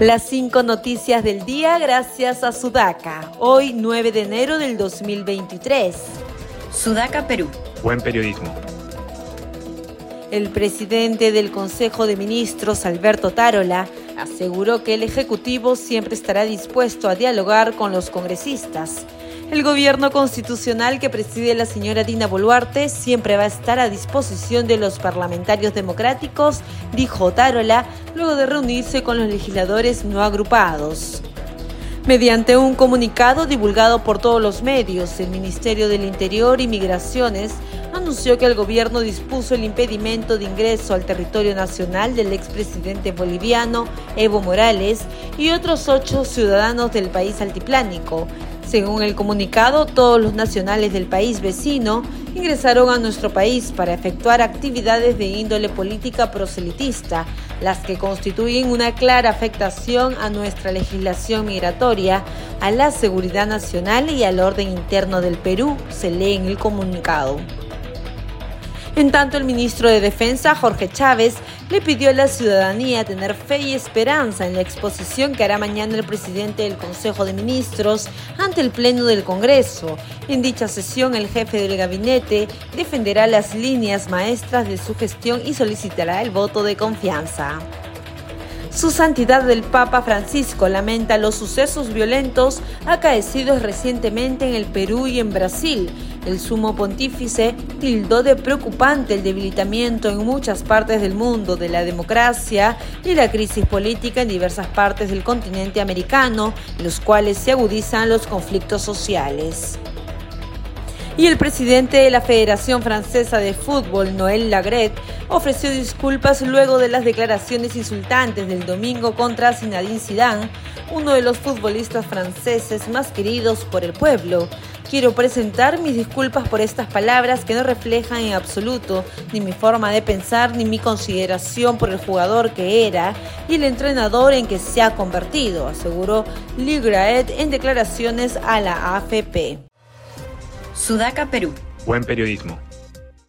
Las cinco noticias del día gracias a Sudaca, hoy 9 de enero del 2023. Sudaca, Perú. Buen periodismo. El presidente del Consejo de Ministros, Alberto Tarola, aseguró que el Ejecutivo siempre estará dispuesto a dialogar con los congresistas el gobierno constitucional que preside la señora Dina Boluarte siempre va a estar a disposición de los parlamentarios democráticos, dijo Tarola, luego de reunirse con los legisladores no agrupados. Mediante un comunicado divulgado por todos los medios, el Ministerio del Interior y Migraciones anunció que el gobierno dispuso el impedimento de ingreso al territorio nacional del expresidente boliviano Evo Morales y otros ocho ciudadanos del país altiplánico, según el comunicado, todos los nacionales del país vecino ingresaron a nuestro país para efectuar actividades de índole política proselitista, las que constituyen una clara afectación a nuestra legislación migratoria, a la seguridad nacional y al orden interno del Perú, se lee en el comunicado. En tanto, el ministro de Defensa, Jorge Chávez, le pidió a la ciudadanía tener fe y esperanza en la exposición que hará mañana el presidente del Consejo de Ministros ante el Pleno del Congreso. En dicha sesión, el jefe del gabinete defenderá las líneas maestras de su gestión y solicitará el voto de confianza. Su Santidad del Papa Francisco lamenta los sucesos violentos acaecidos recientemente en el Perú y en Brasil. El sumo pontífice tildó de preocupante el debilitamiento en muchas partes del mundo de la democracia y la crisis política en diversas partes del continente americano, en los cuales se agudizan los conflictos sociales y el presidente de la Federación Francesa de Fútbol, Noël Lagret, ofreció disculpas luego de las declaraciones insultantes del domingo contra Zinedine Zidane, uno de los futbolistas franceses más queridos por el pueblo. Quiero presentar mis disculpas por estas palabras que no reflejan en absoluto ni mi forma de pensar ni mi consideración por el jugador que era y el entrenador en que se ha convertido, aseguró Ligraet en declaraciones a la AFP. Sudaca, Perú. Buen periodismo.